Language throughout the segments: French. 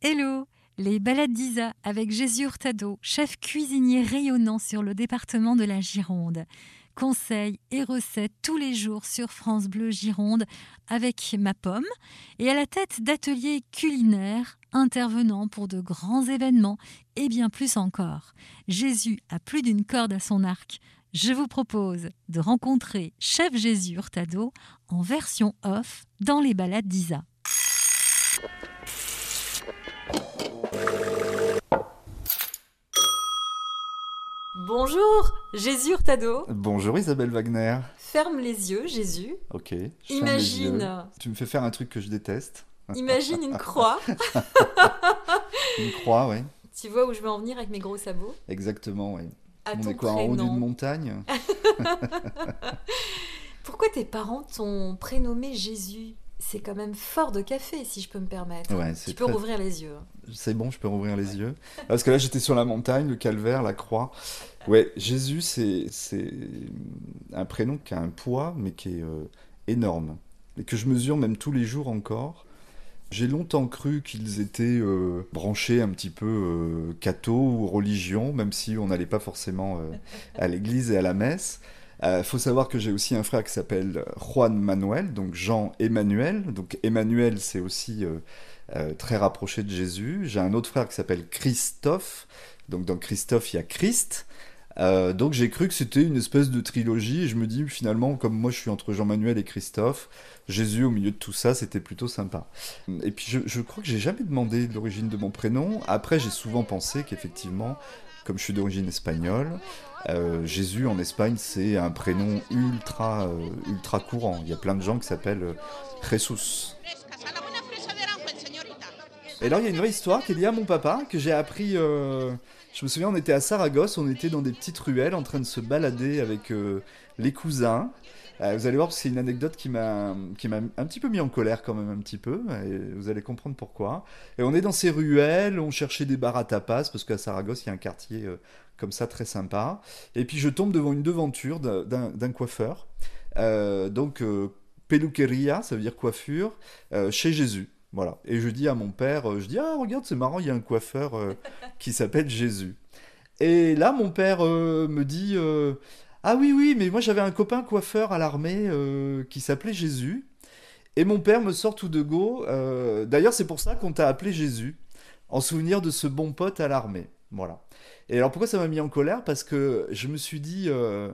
Hello Les balades d'Isa avec Jésus Hurtado, chef cuisinier rayonnant sur le département de la Gironde. Conseils et recettes tous les jours sur France Bleu Gironde avec ma pomme et à la tête d'ateliers culinaires intervenant pour de grands événements et bien plus encore. Jésus a plus d'une corde à son arc. Je vous propose de rencontrer Chef Jésus Hurtado en version off dans les balades d'Isa. Bonjour, Jésus Hurtado. Bonjour Isabelle Wagner. Ferme les yeux, Jésus. Ok. Imagine. Tu me fais faire un truc que je déteste. Imagine une croix. une croix, oui. Tu vois où je veux en venir avec mes gros sabots? Exactement, oui. À On est quoi en haut d'une montagne? Pourquoi tes parents t'ont prénommé Jésus? C'est quand même fort de café, si je peux me permettre. Ouais, tu peux très- rouvrir les yeux. C'est bon, je peux rouvrir les yeux. Parce que là, j'étais sur la montagne, le calvaire, la croix. Ouais, Jésus, c'est c'est un prénom qui a un poids, mais qui est euh, énorme. Et que je mesure même tous les jours encore. J'ai longtemps cru qu'ils étaient euh, branchés un petit peu euh, catho ou religion, même si on n'allait pas forcément euh, à l'église et à la messe. Il faut savoir que j'ai aussi un frère qui s'appelle Juan Manuel, donc Jean Emmanuel. Donc Emmanuel, c'est aussi euh, euh, très rapproché de Jésus. J'ai un autre frère qui s'appelle Christophe. Donc dans Christophe, il y a Christ. Euh, donc j'ai cru que c'était une espèce de trilogie et je me dis finalement comme moi je suis entre Jean-Manuel et Christophe, Jésus au milieu de tout ça c'était plutôt sympa. Et puis je, je crois que j'ai jamais demandé l'origine de mon prénom. Après j'ai souvent pensé qu'effectivement comme je suis d'origine espagnole, euh, Jésus en Espagne c'est un prénom ultra euh, ultra courant. Il y a plein de gens qui s'appellent euh, Jesus. Et alors, il y a une vraie histoire qui est liée à mon papa, que j'ai appris. Je me souviens, on était à Saragosse, on était dans des petites ruelles en train de se balader avec les cousins. Vous allez voir, c'est une anecdote qui m'a un petit peu mis en colère quand même un petit peu, vous allez comprendre pourquoi. Et on est dans ces ruelles, on cherchait des bars à tapas, parce qu'à Saragosse, il y a un quartier comme ça très sympa. Et puis je tombe devant une devanture d'un- coiffeur. Euh, donc, euh, peluqueria, ça veut dire coiffure, euh, chez Jésus. Voilà. Et je dis à mon père, je dis, ah, regarde, c'est marrant, il y a un coiffeur qui s'appelle Jésus. Et là, mon père me dit, ah oui, oui, mais moi j'avais un copain coiffeur à l'armée qui s'appelait Jésus. Et mon père me sort tout de go. euh, D'ailleurs, c'est pour ça qu'on t'a appelé Jésus, en souvenir de ce bon pote à l'armée. Voilà. Et alors, pourquoi ça m'a mis en colère? Parce que je me suis dit, euh,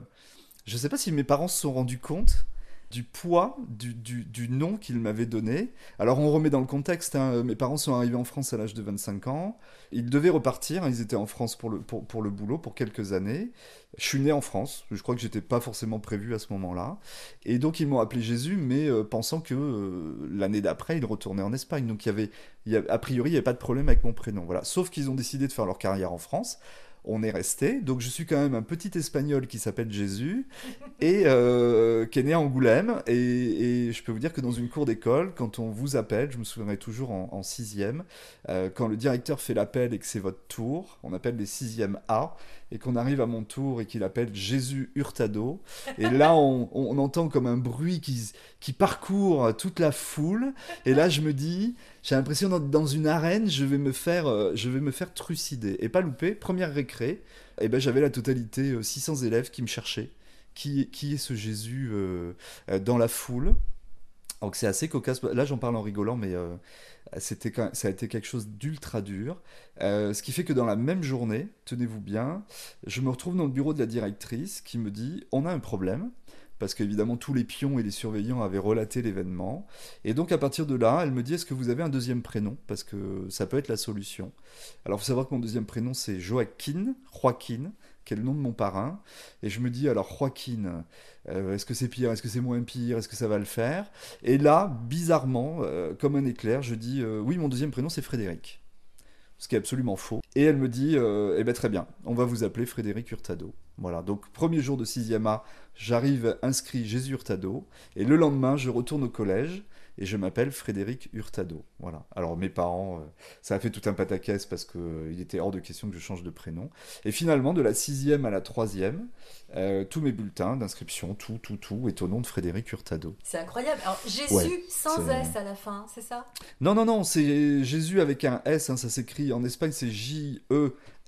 je sais pas si mes parents se sont rendus compte du poids du, du- nom qu'ils m'avaient donné. Alors on remet dans le contexte, hein, mes parents sont arrivés en France à l'âge de 25 ans, ils devaient repartir, hein, ils étaient en France pour le, pour, pour le boulot pour quelques années. Je suis né en France, je crois que j'étais pas forcément prévu à ce moment-là. Et donc ils m'ont appelé Jésus, mais euh, pensant que euh, l'année d'après, ils retournaient en Espagne. Donc il y avait, il y a- a priori, il n'y avait pas de problème avec mon prénom. Voilà. Sauf qu'ils ont décidé de faire leur carrière en France. On est resté, donc je suis quand même un petit espagnol qui s'appelle Jésus et euh, qui est né à Angoulême. Et, je peux vous dire que dans une cour d'école, quand on vous appelle, je me souviendrai toujours en, en sixième, euh, quand le directeur fait l'appel et que c'est votre tour, on appelle les sixièmes A, et qu'on arrive à mon tour et qu'il appelle Jésus Hurtado. Et là, on, entend comme un bruit qui, parcourt toute la foule. Et là, je me dis, j'ai l'impression dans une arène, je vais me faire, euh, je vais me faire trucider. Et pas louper, première récré, et ben j'avais la totalité, euh, 600 élèves qui me cherchaient. Qui, qui est ce Jésus euh, euh, dans la foule? Donc c'est assez cocasse. Là, j'en parle en rigolant, mais euh, c'était ça a été quelque chose d'ultra dur. Euh, ce qui fait que dans la même journée, tenez-vous bien, je me retrouve dans le bureau de la directrice qui me dit on a un problème. Parce qu'évidemment, tous les pions et les surveillants avaient relaté l'événement. Et donc, à partir de là, elle me dit Est-ce que vous avez un deuxième prénom? Parce que ça peut être la solution. Alors, il faut savoir que mon deuxième prénom, c'est Joaquin, Joaquin, qui est le nom de mon parrain. Et je me dis Alors, Joaquin, euh, est-ce que c'est pire Est-ce que c'est moins pire Est-ce que ça va le faire? Et là, bizarrement, euh, comme un éclair, je dis euh, Oui, mon deuxième prénom, c'est Frédéric. Ce qui est absolument faux. Et elle me dit Eh ben très bien, on va vous appeler Frédéric Hurtado. Voilà, donc premier jour de 6e A, j'arrive inscrit Jésus Hurtado. Et le lendemain, je retourne au collège. Et je m'appelle Frédéric Hurtado. Voilà. Alors mes parents, euh, ça a fait tout un pataquès parce qu'il il était hors de question que je change de prénom. Et finalement, de la sixième à la troisième, euh, tous mes bulletins d'inscription, tout, tout, tout est au nom de Frédéric Hurtado. C'est incroyable. Alors Jésus Ouais, sans S à la fin, c'est ça? Non, non, non, c'est Jésus avec un S, hein, ça s'écrit en Espagne, c'est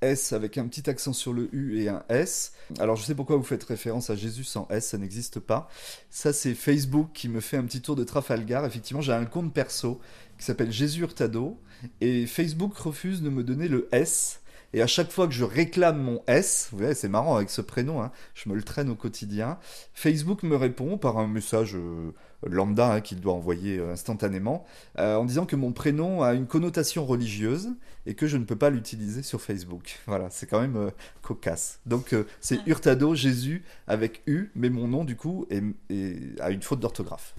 J-E-S avec un petit accent sur le U et un S. Alors je sais pourquoi vous faites référence à Jésus sans S, ça n'existe pas. Ça, c'est Facebook qui me fait un petit tour de Trafalgar. Effectivement, j'ai un compte perso qui s'appelle Jésus Hurtado et Facebook refuse de me donner le S. Et à chaque fois que je réclame mon S, vous voyez, c'est marrant avec ce prénom, hein, je me le traîne au quotidien. Facebook me répond par un message euh, lambda hein, qu'il doit envoyer euh, instantanément euh, en disant que mon prénom a une connotation religieuse et que je ne peux pas l'utiliser sur Facebook. Voilà, c'est quand même euh, cocasse. Donc euh, c'est Hurtado Jésus avec U, mais mon nom du coup est, est- a une faute d'orthographe.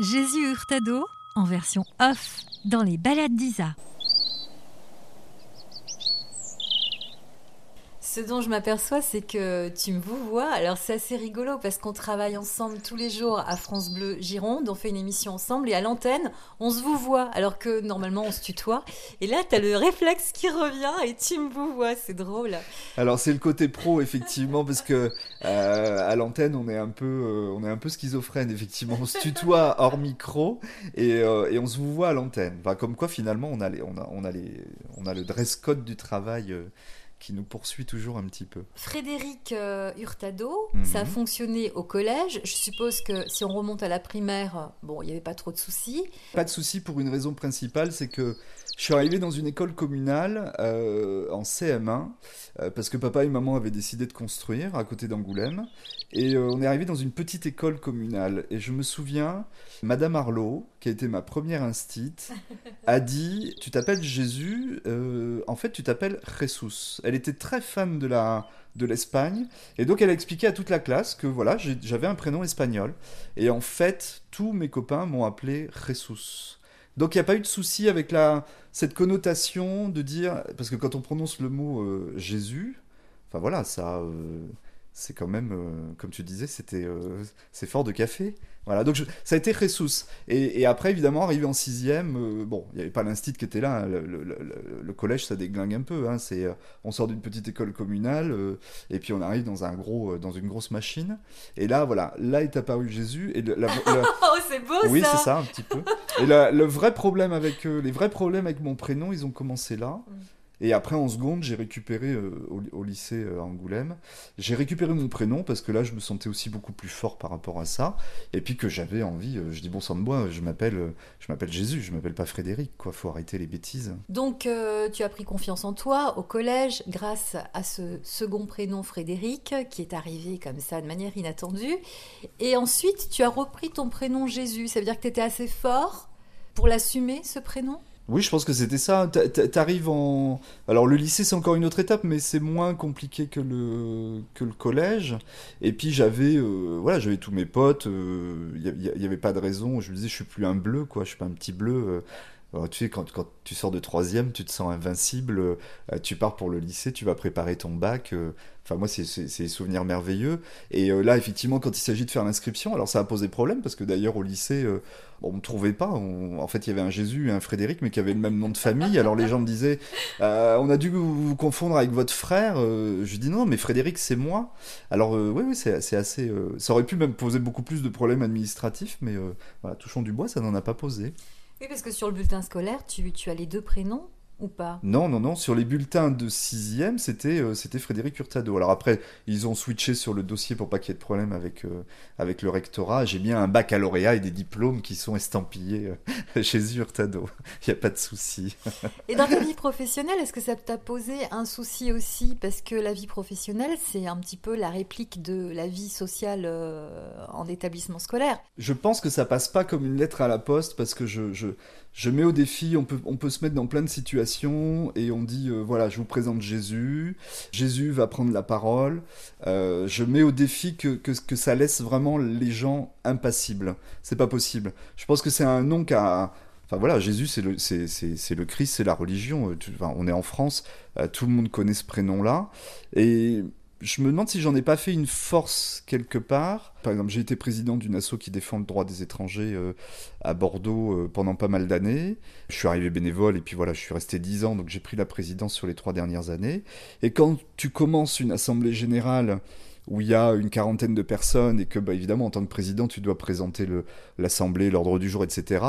Jésus Hurtado en version off dans les balades d'Isa. Ce dont je m'aperçois, c'est que tu me vois. Alors c'est assez rigolo parce qu'on travaille ensemble tous les jours à France Bleu Gironde. On fait une émission ensemble et à l'antenne, on se vous voit alors que normalement on se tutoie. Et là, tu as le réflexe qui revient et tu me vois. C'est drôle. Alors c'est le côté pro effectivement parce que euh, à l'antenne on est un peu euh, on est un peu schizophrène effectivement on se tutoie hors micro et, euh, on se vous voit à l'antenne. Comme quoi finalement on a les, on a on a les on a le dress code du travail qui nous poursuit toujours un petit peu. Frédéric euh, Hurtado, Mhm. ça a fonctionné au collège. Je suppose que si on remonte à la primaire, bon, il n'y avait pas trop de soucis. Pas de souci pour une raison principale, c'est que je suis arrivé dans une école communale euh, en CM1 euh, parce que papa et maman avaient décidé de construire à côté d'Angoulême et euh, on est arrivé dans une petite école communale et je me souviens, Madame Arlot, qui a été ma première instite, a dit tu t'appelles Jésus, en fait tu t'appelles Jesus. Elle était très fan de la de l'Espagne et donc elle a expliqué à toute la classe que voilà j'avais un prénom espagnol et en fait tous mes copains m'ont appelé Jesus. Donc il n'y a pas eu de souci avec la, cette connotation de dire, parce que quand on prononce le mot euh, Jésus, enfin voilà, ça, euh, c'est quand même, euh, comme tu disais, c'était, c'est fort de café. Voilà, donc je- ça a été Jesus. Et, et après, évidemment, arrivé en sixième, euh, bon, il n'y avait pas l'instit qui était là, hein, le, le- le- le collège, ça déglingue un peu. hein, c'est, euh, on sort d'une petite école communale, euh, et puis on arrive dans, un gros, euh, dans une grosse machine. Et là, voilà, là est apparu Jésus. Et le- la- la- Oh, c'est beau oui, ça c'est ça, un petit peu. Et le vrai problème avec les vrais problèmes avec mon prénom, ils ont commencé là. Et après, en seconde, j'ai récupéré euh, au, lycée euh, Angoulême. J'ai récupéré mon prénom parce que là, je me sentais aussi beaucoup plus fort par rapport à ça. Et puis que j'avais envie. euh, je dis bon sang de bois, je m'appelle, je m'appelle Jésus, je m'appelle pas Frédéric. Quoi, faut arrêter les bêtises. Donc, tu as pris confiance en toi au collège grâce à ce second prénom Frédéric qui est arrivé comme ça de manière inattendue. Et ensuite, tu as repris ton prénom Jésus. Ça veut dire que tu étais assez fort pour l'assumer, ce prénom? Oui, je pense que c'était ça. T'a- t'a- T'arrives en. Alors, le lycée, c'est encore une autre étape, mais c'est moins compliqué que le, que le collège. Et puis, j'avais euh, voilà, j'avais tous mes potes. Il n'y avait pas de raison. Je me disais, je suis plus un bleu, quoi. Je suis pas un petit bleu. Tu sais, quand, tu sors de troisième, tu te sens invincible. euh, tu pars pour le lycée, tu vas préparer ton bac. euh. Enfin, moi, c'est des souvenirs merveilleux. Et euh, là, effectivement, quand il s'agit de faire l'inscription, alors ça a posé problème, parce que d'ailleurs, au lycée, on me trouvait pas. En fait, il y avait un Jésus et un Frédéric, mais qui avaient le même nom de famille. Alors les gens me disaient, on a dû vous, confondre avec votre frère. Je dis non, mais Frédéric, c'est moi. Alors oui, oui, c'est assez. ça aurait pu même poser beaucoup plus de problèmes administratifs, mais voilà, touchons du bois, ça n'en a pas posé. Oui, parce que sur le bulletin scolaire, tu, tu as les deux prénoms ou pas? Non, non, non. Sur les bulletins de sixième, c'était euh, c'était Frédéric Hurtado. Alors après, ils ont switché sur le dossier pour pas qu'il y ait de problème avec euh, avec le rectorat. J'ai bien un baccalauréat et des diplômes qui sont estampillés euh, chez Hurtado. Il n'y a pas de souci. Et dans ta vie professionnelle, est-ce que ça t'a posé un souci aussi? Parce que la vie professionnelle, c'est un petit peu la réplique de la vie sociale en établissement scolaire. Je pense que ça passe pas comme une lettre à la poste parce que je, je, je mets au défi, on peut, on peut se mettre dans plein de situations et on dit euh, voilà, je vous présente Jésus, Jésus va prendre la parole. Euh, je mets au défi que, que, que ça laisse vraiment les gens impassibles. C'est pas possible. Je pense que c'est un nom qui a. Enfin voilà, Jésus, c'est le, c'est, c'est, c'est le Christ, c'est la religion. Euh, enfin, on est en France, euh, tout le monde connaît ce prénom-là. Et je me demande si j'en ai pas fait une force quelque part. Par exemple, j'ai été président d'une asso qui défend le droit des étrangers euh, à Bordeaux euh, pendant pas mal d'années. Je suis arrivé bénévole et puis voilà, je suis resté dix ans, donc j'ai pris la présidence sur les trois dernières années. Et quand tu commences une assemblée générale où il y a une quarantaine de personnes et que, bah, évidemment, en tant que président, tu dois présenter l'assemblée, l'ordre du jour, etc.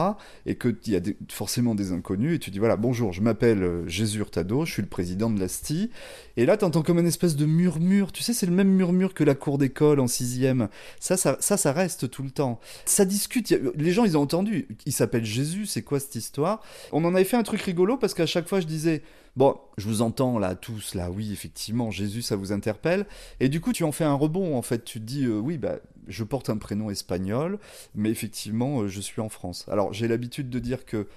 Et qu'il y a forcément des inconnus et tu dis voilà, bonjour, je m'appelle euh, Jésus Hurtado, je suis le président de l'ASTI. Et là, tu entends comme une espèce de murmure. Tu sais, c'est le même murmure que la cour d'école en sixième. Ça ça, ça, ça reste tout le temps. Ça discute. Les gens, ils ont entendu. Il s'appelle Jésus, c'est quoi cette histoire? On en avait fait un truc rigolo parce qu'à chaque fois, je disais Bon, je vous entends là tous, là, oui, effectivement, Jésus, ça vous interpelle. Et du coup, tu en fais un rebond, en fait. Tu te dis, euh, oui, bah, je porte un prénom espagnol, mais effectivement, euh, je suis en France. Alors, j'ai l'habitude de dire que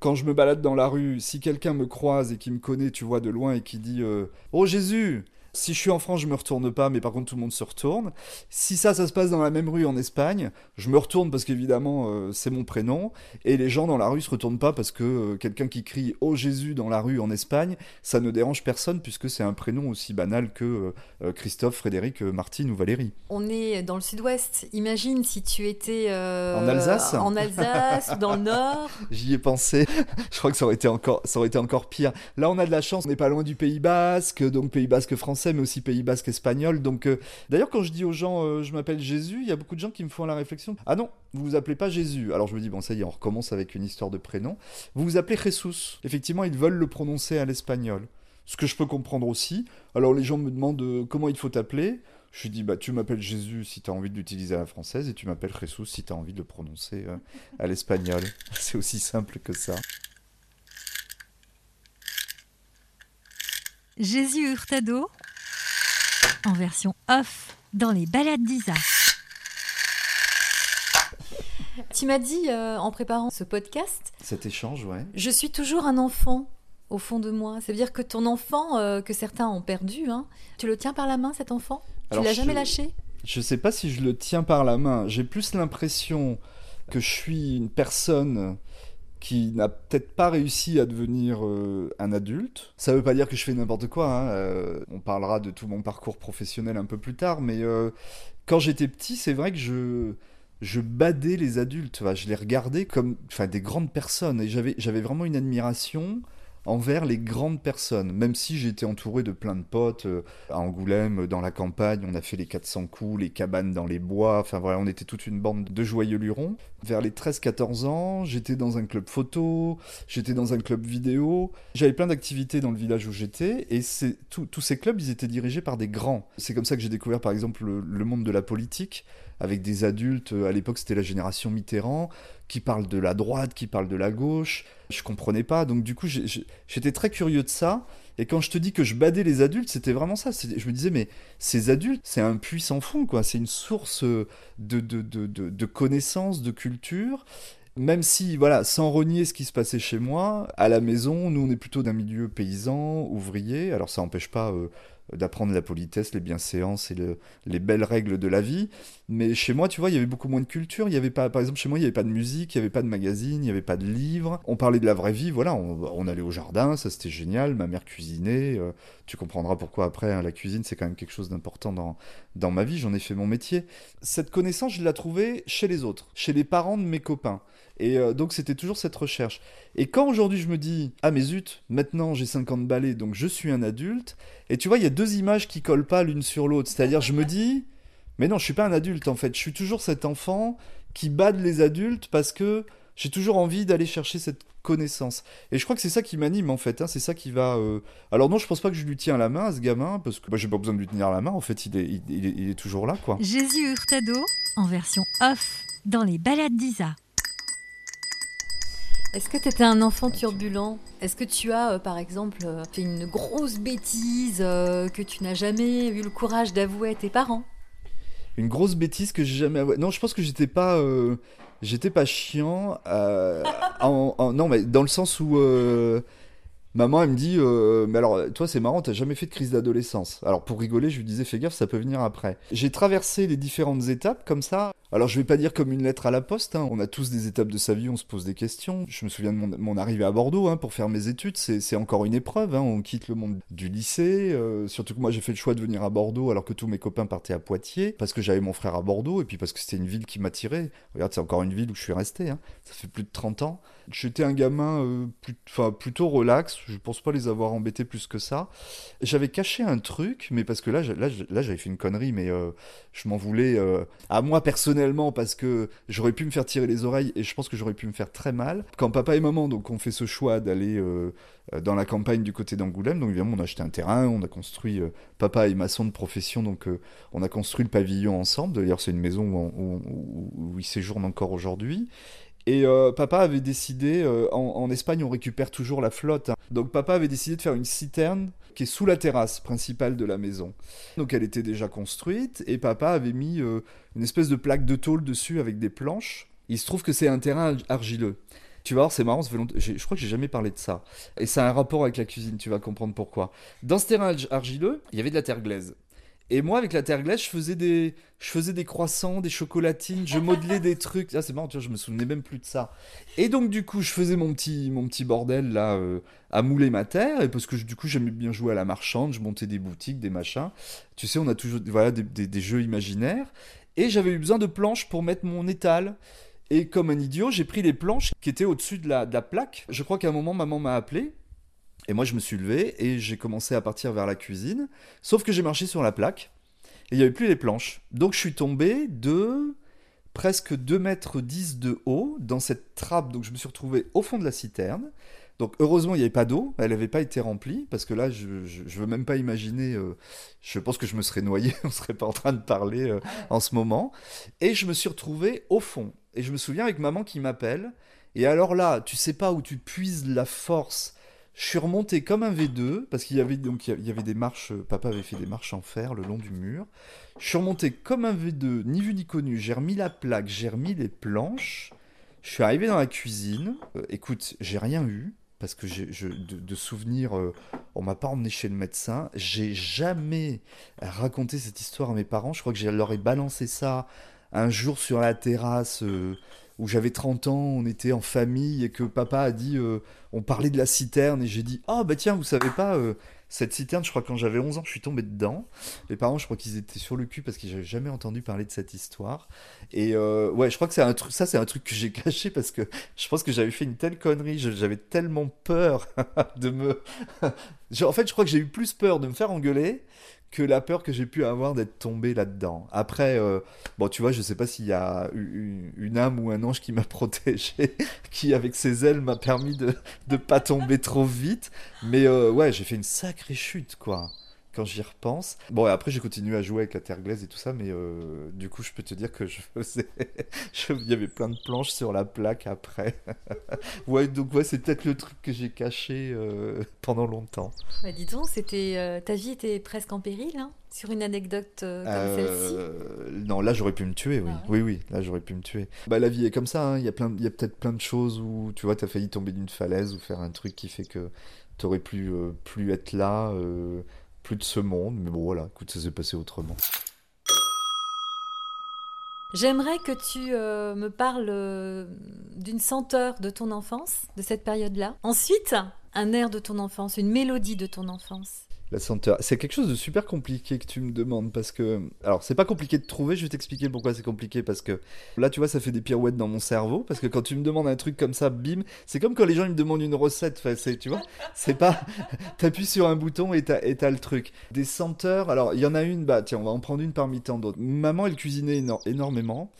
quand je me balade dans la rue, si quelqu'un me croise et qui me connaît, tu vois, de loin, et qui dit euh, Oh Jésus si je suis en France, je me retourne pas, mais par contre tout le monde se retourne. Si ça, ça se passe dans la même rue en Espagne, je me retourne parce qu'évidemment euh, c'est mon prénom, et les gens dans la rue se retournent pas parce que euh, quelqu'un qui crie Oh Jésus dans la rue en Espagne, ça ne dérange personne puisque c'est un prénom aussi banal que euh, Christophe, Frédéric, Martine ou Valérie. On est dans le sud-ouest. Imagine si tu étais en Alsace, en Alsace dans le nord. J'y ai pensé. je crois que ça aurait été encore, ça aurait été encore pire. Là, on a de la chance, on n'est pas loin du Pays Basque, donc Pays Basque français mais aussi Pays Basque espagnol. Donc, euh, d'ailleurs, quand je dis aux gens, euh, je m'appelle Jésus, il y a beaucoup de gens qui me font la réflexion. Ah non, vous vous appelez pas Jésus. Alors je me dis bon, ça y est, on recommence avec une histoire de prénom. Vous vous appelez Jesus. Effectivement, ils veulent le prononcer à l'espagnol. Ce que je peux comprendre aussi. Alors les gens me demandent euh, comment il faut t'appeler. Je lui dis, bah, tu m'appelles Jésus si tu as envie de l'utiliser à la française et tu m'appelles Jesus si tu as envie de le prononcer à l'espagnol. C'est aussi simple que ça. Jésus Hurtado, en version off dans les balades d'Isa. Tu m'as dit euh, en préparant ce podcast. Cet échange, ouais. Je suis toujours un enfant au fond de moi. Ça veut dire que ton enfant, euh, que certains ont perdu, hein, tu le tiens par la main, cet enfant? Tu l'as jamais lâché? Je sais pas si je le tiens par la main. J'ai plus l'impression que je suis une personne qui n'a peut-être pas réussi à devenir euh, un adulte. Ça veut pas dire que je fais n'importe quoi. Hein. Euh, on parlera de tout mon parcours professionnel un peu plus tard, mais euh, quand j'étais petit, c'est vrai que je je badais les adultes. je les regardais comme des grandes personnes et j'avais j'avais vraiment une admiration envers les grandes personnes, même si j'étais entouré de plein de potes euh, à Angoulême, dans la campagne, on a fait les 400 coups, les cabanes dans les bois, enfin voilà, on était toute une bande de joyeux lurons. Vers les 13-14 ans, j'étais dans un club photo, j'étais dans un club vidéo, j'avais plein d'activités dans le village où j'étais, et tous ces clubs, ils étaient dirigés par des grands. C'est comme ça que j'ai découvert par exemple le monde de la politique, avec des adultes, à l'époque c'était la génération Mitterrand, qui parlent de la droite, qui parlent de la gauche. Je comprenais pas, donc du coup j'étais très curieux de ça. Et quand je te dis que je badais les adultes, c'était vraiment ça. Je me disais, mais ces adultes, c'est un puissant fond, quoi. C'est une source de, de, de, de, connaissances, de culture même si, voilà, sans renier ce qui se passait chez moi, à la maison, nous on est plutôt d'un milieu paysan, ouvrier, alors ça n'empêche pas euh, d'apprendre la politesse, les bienséances et les belles règles de la vie. Mais chez moi, tu vois, il y avait beaucoup moins de culture. Il y avait pas, par exemple, chez moi, il n'y avait pas de musique, il n'y avait pas de magazine, il n'y avait pas de livres. On parlait de la vraie vie, voilà. On, allait au jardin, ça c'était génial. Ma mère cuisinait. Euh, tu comprendras pourquoi après, hein, la cuisine, c'est quand même quelque chose d'important dans, dans ma vie. J'en ai fait mon métier. Cette connaissance, je l'ai trouvée chez les autres, chez les parents de mes copains. Et euh, donc c'était toujours cette recherche. Et quand aujourd'hui je me dis, ah mais zut, maintenant j'ai 50 balais, donc je suis un adulte, et tu vois, il y a deux images qui collent pas l'une sur l'autre. C'est-à-dire, je me dis, mais non, je suis pas un adulte en fait, je suis toujours cet enfant qui bade les adultes parce que j'ai toujours envie d'aller chercher cette connaissance. Et je crois que c'est ça qui m'anime en fait, hein. c'est ça qui va... Euh, alors non, je pense pas que je lui tiens la main à ce gamin, parce que bah, j'ai pas besoin de lui tenir la main, en fait il est, il est toujours là quoi. Jésus Hurtado, en version off, dans les balades d'Isa. Est-ce que tu étais un enfant turbulent? Est-ce que tu as, euh, par exemple, euh, fait une grosse bêtise euh, que tu n'as jamais eu le courage d'avouer à tes parents? Une grosse bêtise que j'ai jamais avoué. Non, je pense que j'étais pas, j'étais pas chiant. non, mais dans le sens où maman elle me dit, mais alors toi c'est marrant, t'as jamais fait de crise d'adolescence. Alors pour rigoler, je lui disais fais gaffe, ça peut venir après. J'ai traversé les différentes étapes comme ça Alors je vais pas dire comme une lettre à la poste, hein. on a tous des étapes de sa vie, on se pose des questions. Je me souviens de mon, arrivée à Bordeaux hein, pour faire mes études, c'est encore une épreuve, hein. on quitte le monde du lycée, euh, surtout que moi j'ai fait le choix de venir à Bordeaux alors que tous mes copains partaient à Poitiers, parce que j'avais mon frère à Bordeaux et puis parce que c'était une ville qui m'attirait. Regarde, c'est encore une ville où je suis resté, ça fait plus de 30 ans. J'étais un gamin euh, plutôt relax, je pense pas les avoir embêtés plus que ça. J'avais caché un truc, mais parce que là, j'avais fait une connerie, mais euh, je m'en voulais à moi personnellement parce que j'aurais pu me faire tirer les oreilles et je pense que j'aurais pu me faire très mal. Quand papa et maman donc ont fait ce choix d'aller euh, dans la campagne du côté d'Angoulême, donc évidemment on a acheté un terrain, on a construit. euh, papa est maçon de profession, donc euh, on a construit le pavillon ensemble. D'ailleurs c'est une maison où, on- où- où- où il séjourne encore aujourd'hui. Et euh, papa avait décidé, euh, en, Espagne on récupère toujours la flotte, hein. donc papa avait décidé de faire une citerne qui est sous la terrasse principale de la maison. Donc elle était déjà construite et papa avait mis euh, une espèce de plaque de tôle dessus avec des planches. Il se trouve que c'est un terrain argileux. Tu vas voir, c'est marrant, je crois que j'ai jamais parlé de ça. Et ça a un rapport avec la cuisine, tu vas comprendre pourquoi. Dans ce terrain argileux, il y avait de la terre glaise. Et moi, avec la terre glaise, je faisais des, je faisais des croissants, des chocolatines, je modelais des trucs. Ah, c'est marrant, tu vois, je me souvenais même plus de ça. Et donc, du coup, je faisais mon petit, mon petit bordel là, euh, à mouler ma terre. Et parce que du coup, j'aimais bien jouer à la marchande, je montais des boutiques, des machins. Tu sais, on a toujours voilà, des, des- des jeux imaginaires. Et j'avais eu besoin de planches pour mettre mon étal. Et comme un idiot, j'ai pris les planches qui étaient au-dessus de la, de la plaque. Je crois qu'à un moment, maman m'a appelé. Et moi, je me suis levé et j'ai commencé à partir vers la cuisine. Sauf que j'ai marché sur la plaque et il n'y avait plus les planches. Donc, je suis tombé de presque 2 mètres 10 de haut dans cette trappe. Donc, je me suis retrouvé au fond de la citerne. Donc, heureusement, il n'y avait pas d'eau. Elle n'avait pas été remplie parce que là, je ne veux même pas imaginer. euh, je pense que je me serais noyé. On ne serait pas en train de parler euh, en ce moment. Et je me suis retrouvé au fond. Et je me souviens avec maman qui m'appelle. Et alors là, tu sais pas où tu puises la force. Je suis remonté comme un V2 parce qu'il y avait des marches. euh, Papa avait fait des marches en fer le long du mur. Je suis remonté comme un V2, ni vu ni connu. J'ai remis la plaque, j'ai remis les planches. Je suis arrivé dans la cuisine. Euh, écoute, j'ai rien eu parce que de, de souvenirs. euh, on m'a pas emmené chez le médecin. J'ai jamais raconté cette histoire à mes parents. Je crois que je leur ai balancé ça un jour sur la terrasse. Où j'avais 30 ans, on était en famille et que papa a dit, euh, on parlait de la citerne et j'ai dit, ah bah tiens, vous savez pas, euh, cette citerne, je crois quand j'avais 11 ans, je suis tombé dedans. Les parents, je crois qu'ils étaient sur le cul parce qu'ils n'avaient jamais entendu parler de cette histoire. Et euh, ouais, je crois que c'est un truc, ça c'est un truc que j'ai caché parce que je pense que j'avais fait une telle connerie, j'avais tellement peur de me... En fait, je crois que j'ai eu plus peur de me faire engueuler que la peur que j'ai pu avoir d'être tombé là-dedans. Après, euh, bon, tu vois, je sais pas s'il y a eu- une âme ou un ange qui m'a protégé, qui avec ses ailes m'a permis de de pas tomber trop vite. Mais euh, ouais, j'ai fait une sacrée chute, quoi, quand j'y repense. Bon, et après, j'ai continué à jouer avec la terre glaise et tout ça, mais euh, du coup, je peux te dire que je faisais... Il y avait plein de planches sur la plaque après. ouais, donc ouais, c'est peut-être le truc que j'ai caché euh, pendant longtemps. Bah, dis donc, c'était, euh, ta vie était presque en péril, hein, sur une anecdote comme celle-ci. Non, là j'aurais pu me tuer, oui. Ah Oui, oui, là j'aurais pu me tuer. Bah la vie est comme ça, hein. il y a plein, il y a peut-être plein de choses où, tu vois, t'as failli tomber d'une falaise ou faire un truc qui fait que t'aurais pu plus être là, plus de ce monde. Mais bon, voilà, écoute, ça s'est passé autrement. J'aimerais que tu euh, me parles euh, d'une senteur de ton enfance, de cette période-là. Ensuite, un air de ton enfance, une mélodie de ton enfance. La senteur, c'est quelque chose de super compliqué que tu me demandes parce que, alors c'est pas compliqué de trouver, je vais t'expliquer pourquoi c'est compliqué parce que là tu vois ça fait des pirouettes dans mon cerveau parce que quand tu me demandes un truc comme ça, bim, c'est comme quand les gens ils me demandent une recette, tu vois, c'est pas, t'appuies sur un bouton et t'as, le truc. Des senteurs, alors il y en a une, bah tiens on va en prendre une parmi tant d'autres. Maman elle cuisinait éno- énormément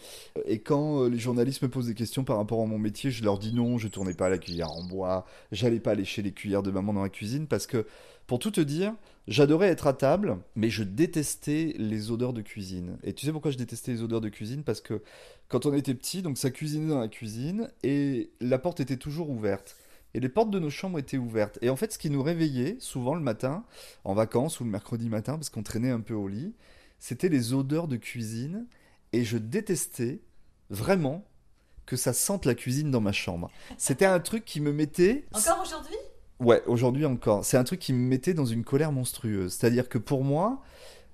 et quand euh, les journalistes me posent des questions par rapport à mon métier, je leur dis non, je tournais pas la cuillère en bois, j'allais pas lécher les cuillères de maman dans la cuisine parce que pour tout te dire, j'adorais être à table, mais je détestais les odeurs de cuisine. Et tu sais pourquoi je détestais les odeurs de cuisine? Parce que quand on était petit, donc ça cuisinait dans la cuisine et la porte était toujours ouverte. Et les portes de nos chambres étaient ouvertes. Et en fait, ce qui nous réveillait, souvent le matin, en vacances ou le mercredi matin, parce qu'on traînait un peu au lit, c'était les odeurs de cuisine. Et je détestais vraiment que ça sente la cuisine dans ma chambre. C'était un truc qui me mettait... Encore aujourd'hui? Ouais, aujourd'hui encore. C'est un truc qui me mettait dans une colère monstrueuse. C'est-à-dire que pour moi,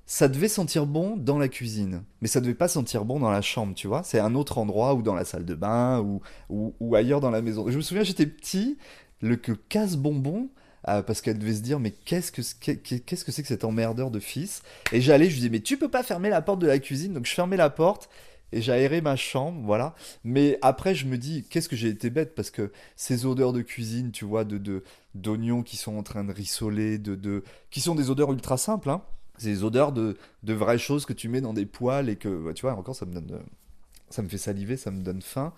ça devait sentir bon dans la cuisine, mais ça devait pas sentir bon dans la chambre, tu vois. C'est un autre endroit ou dans la salle de bain ou, ou, ou ailleurs dans la maison. Je me souviens, j'étais petit, le que casse bonbon. euh, parce qu'elle devait se dire mais qu'est-ce que qu'est-ce que c'est que cet emmerdeur de fils? Et j'allais je lui disais mais tu peux pas fermer la porte de la cuisine donc je fermais la porte et j'aérais ma chambre voilà. Mais après je me dis qu'est-ce que j'ai été bête? Parce que ces odeurs de cuisine tu vois de de d'oignons qui sont en train de rissoler de de qui sont des odeurs ultra simples hein. C'est des odeurs de, de vraies choses que tu mets dans des poêles et que, tu vois, encore ça me donne, ça me fait saliver, ça me donne faim.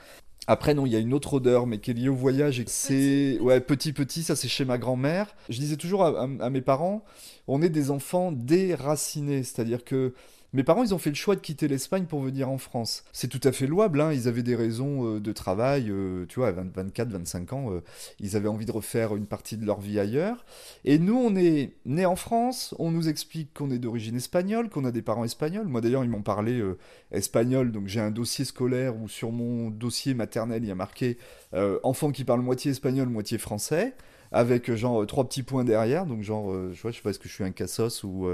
Après, non, il y a une autre odeur, mais qui est liée au voyage et c'est, ouais, petit petit, ça c'est chez ma grand-mère. Je disais toujours à, à- à mes parents, on est des enfants déracinés, c'est-à-dire que mes parents, ils ont fait le choix de quitter l'Espagne pour venir en France. C'est tout à fait louable, hein. Ils avaient des raisons euh, de travail, euh, tu vois, à 20 24, 25 ans, euh, ils avaient envie de refaire une partie de leur vie ailleurs. Et nous, on est nés en France, on nous explique qu'on est d'origine espagnole, qu'on a des parents espagnols. Moi d'ailleurs, ils m'ont parlé espagnol, donc j'ai un dossier scolaire où sur mon dossier maternel, il y a marqué euh, enfant qui parle moitié espagnol, moitié français. Avec genre trois petits points derrière, donc genre, euh, je vois, je sais pas, est-ce que je suis un cassos ou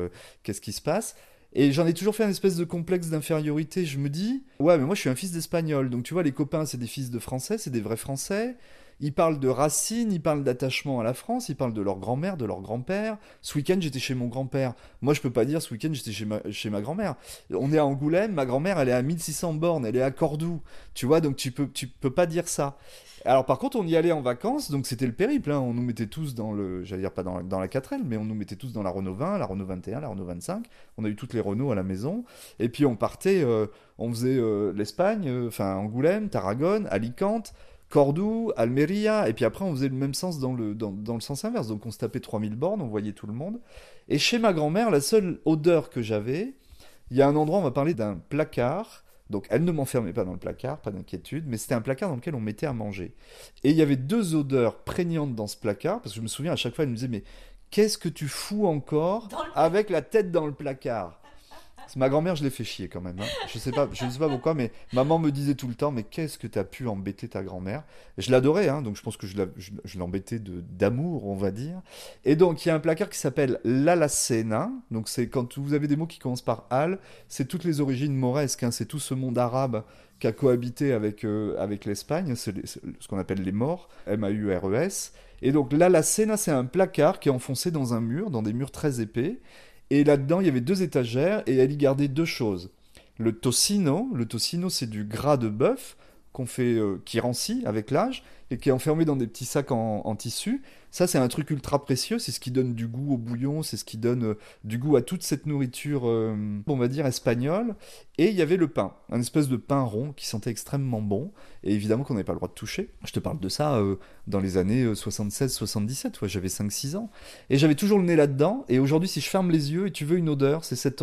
qu'est-ce qui se passe? Et j'en ai toujours fait une espèce de complexe d'infériorité. Je me dis, ouais, mais moi je suis un fils d'espagnol. Donc tu vois, les copains, c'est des fils de français, c'est des vrais français. Ils parlent de racines, ils parlent d'attachement à la France, ils parlent de leur grand-mère, de leur grand-père. Ce week-end, j'étais chez mon grand-père. Moi, je peux pas dire ce week-end, j'étais chez ma, grand-mère. On est à Angoulême, ma grand-mère, elle est à 1600 bornes, elle est à Cordoue. Tu vois, donc tu peux, tu peux pas dire ça. Alors par contre, on y allait en vacances, donc c'était le périple. hein. On nous mettait tous dans le, j'allais dire pas dans la, dans la 4L, mais on nous mettait tous dans la Renault 20, la Renault 21, la Renault 25. On a eu toutes les Renault à la maison. Et puis on partait, euh, on faisait euh, l'Espagne, euh, enfin Angoulême, Tarragone, Alicante, Cordoue, Almeria. Et puis après, on faisait le même sens dans le, dans, dans le sens inverse. Donc on se tapait 3000 bornes, on voyait tout le monde. Et chez ma grand-mère, la seule odeur que j'avais, il y a un endroit, on va parler d'un placard. Donc elle ne m'enfermait pas dans le placard, pas d'inquiétude, mais c'était un placard dans lequel on mettait à manger. Et il y avait deux odeurs prégnantes dans ce placard, parce que je me souviens à chaque fois, elle me disait, mais qu'est-ce que tu fous encore avec la tête dans le placard? Ma grand-mère, je l'ai fait chier quand même. hein. Je sais pas, je sais pas pourquoi, mais maman me disait tout le temps, mais qu'est-ce que t'as pu embêter ta grand-mère? Je l'adorais, hein, donc je pense que je l'embêtais d'amour, on va dire. Et donc il y a un placard qui s'appelle l'Alacena. Donc c'est quand vous avez des mots qui commencent par al, c'est toutes les origines mauresques. hein, c'est tout ce monde arabe qui a cohabité avec, euh, l'Espagne, c'est ce qu'on appelle les morts, M-A-U-R-E-S. Et donc l'Alacena, c'est un placard qui est enfoncé dans un mur, dans des murs très épais. Et là-dedans, il y avait deux étagères et elle y gardait deux choses. Le tocino, le tocino, c'est du gras de bœuf qu'on fait, euh, qui rancit avec l'âge et qui est enfermé dans des petits sacs en, tissu. Ça, c'est un truc ultra précieux. C'est ce qui donne du goût au bouillon, c'est ce qui donne euh, du goût à toute cette nourriture, euh, on va dire, espagnole. Et il y avait le pain, un espèce de pain rond qui sentait extrêmement bon. Et évidemment qu'on n'avait pas le droit de toucher. Je te parle de ça euh, dans les années 76-77, ouais, j'avais 5-6 ans. Et j'avais toujours le nez là-dedans. Et aujourd'hui, si je ferme les yeux et tu veux une odeur, c'est cette,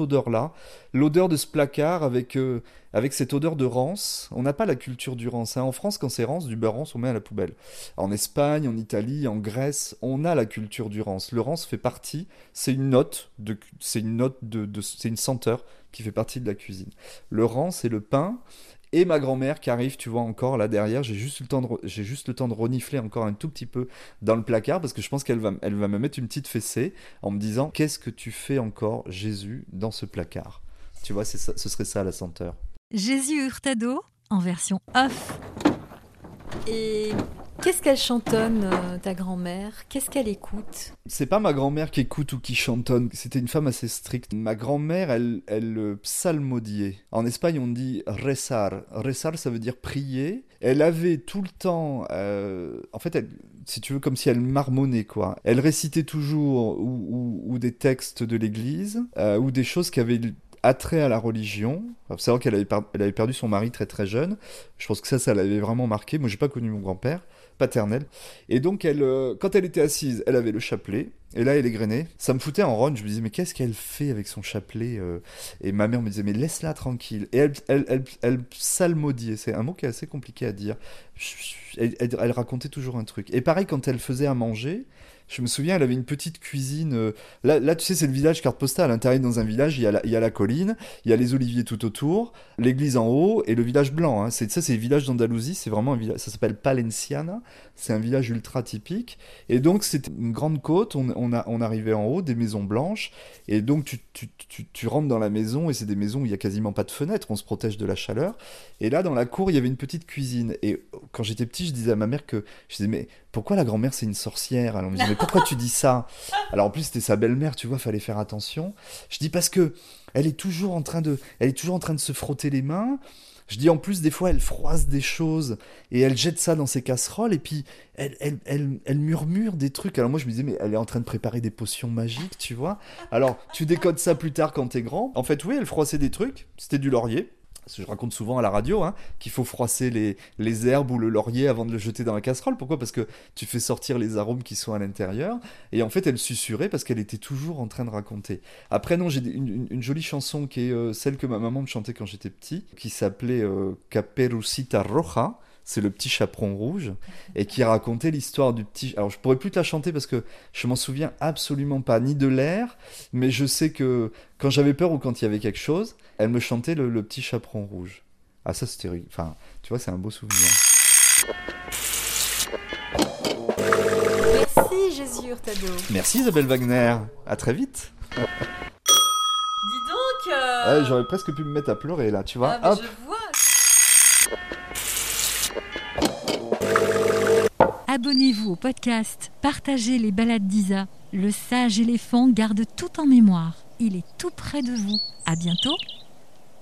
odeur-là. L'odeur de ce placard avec, euh, avec cette odeur de rance. On n'a pas la culture du rance. hein. En France, quand c'est rance, du beurre on met à la poubelle. En Espagne, en Italie, en Grèce, on a la culture du rance. Le rance fait partie, c'est une note, de, c'est une note de, c'est une senteur qui fait partie de la cuisine. Le rance et le pain. Et ma grand-mère qui arrive, tu vois, encore là derrière, j'ai juste, le temps de, j'ai juste le temps de renifler encore un tout petit peu dans le placard parce que je pense qu'elle va, elle va me mettre une petite fessée en me disant Qu'est-ce que tu fais encore, Jésus, dans ce placard? Tu vois, c'est ça- ce serait ça la senteur. Jésus Hurtado en version off. Et qu'est-ce qu'elle chantonne, euh, ta grand-mère? Qu'est-ce qu'elle écoute? C'est pas ma grand-mère qui écoute ou qui chantonne, c'était une femme assez stricte. Ma grand-mère, elle, elle euh, psalmodiait. En Espagne, on dit rezar. Rezar, ça veut dire prier. Elle avait tout le temps, euh, en fait, elle- si tu veux, comme si elle marmonnait, quoi. Elle récitait toujours ou, des textes de l'église, ou des choses qui avaient attrait à la religion. Il faut savoir qu'elle avait, perdu son mari très très jeune. Je pense que ça, ça l'avait vraiment marqué. Moi, j'ai pas connu mon grand-père paternel. Et donc, elle, euh, quand elle était assise, elle avait le chapelet. Et là, elle égrenait. Ça me foutait en ronde. Je me disais, mais qu'est-ce qu'elle fait avec son chapelet euh? Et ma mère me disait, mais laisse-la tranquille. Et elle, elle, elle, elle psalmodiait. C'est un mot qui est assez compliqué à dire. Elle- elle racontait toujours un truc. Et pareil, quand elle faisait à manger, Je me souviens, elle avait une petite cuisine. euh, Là, tu sais, c'est le village carte postale. À l'intérieur, dans un village, il y, a la, colline, il y a les oliviers tout autour, l'église en haut et le village blanc. hein. C'est, ça, c'est le village d'Andalousie. C'est vraiment un village. Ça s'appelle Palenciana. C'est un village ultra typique. Et donc, c'était une grande côte. On, a, on arrivait en haut, des maisons blanches. Et donc, tu, tu, tu, tu rentres dans la maison et c'est des maisons où il y a quasiment pas de fenêtres. On se protège de la chaleur. Et là, dans la cour, il y avait une petite cuisine. Et quand j'étais petit, je disais à ma mère que. Je disais, mais pourquoi la grand-mère, c'est une sorcière? Alors, on me disait, mais pourquoi tu dis ça? Alors, en plus, c'était sa belle-mère, tu vois, fallait faire attention. Je dis, parce que elle est toujours en train de, elle est toujours en train de se frotter les mains. Je dis en plus, des fois, elle froisse des choses et elle jette ça dans ses casseroles et puis elle, elle, elle, elle murmure des trucs. Alors moi, je me disais, mais elle est en train de préparer des potions magiques, tu vois? Alors, tu décodes ça plus tard quand t'es grand. En fait, oui, elle froissait des trucs. C'était du laurier. Je raconte souvent à la radio hein, qu'il faut froisser les, les herbes ou le laurier avant de le jeter dans la casserole. Pourquoi? Parce que tu fais sortir les arômes qui sont à l'intérieur. Et en fait, elle susurrait parce qu'elle était toujours en train de raconter. Après, non, j'ai une jolie chanson qui est euh, celle que ma maman me chantait quand j'étais petit, qui s'appelait euh, Caperucita Roja. C'est le petit chaperon rouge et qui racontait l'histoire du petit. Alors, je pourrais plus te la chanter parce que je m'en souviens absolument pas, ni de l'air, mais je sais que quand j'avais peur ou quand il y avait quelque chose, elle me chantait le, le petit chaperon rouge. Ah, ça, c'était. Enfin, tu vois, c'est un beau souvenir. Merci Jésus Hurtado. Merci Isabelle Wagner. À très vite. Dis donc euh, Ouais, J'aurais presque pu me mettre à pleurer là, tu vois. ah, Hop. Abonnez-vous au podcast, partagez les balades d'Isa. Le sage éléphant garde tout en mémoire. Il est tout près de vous. À bientôt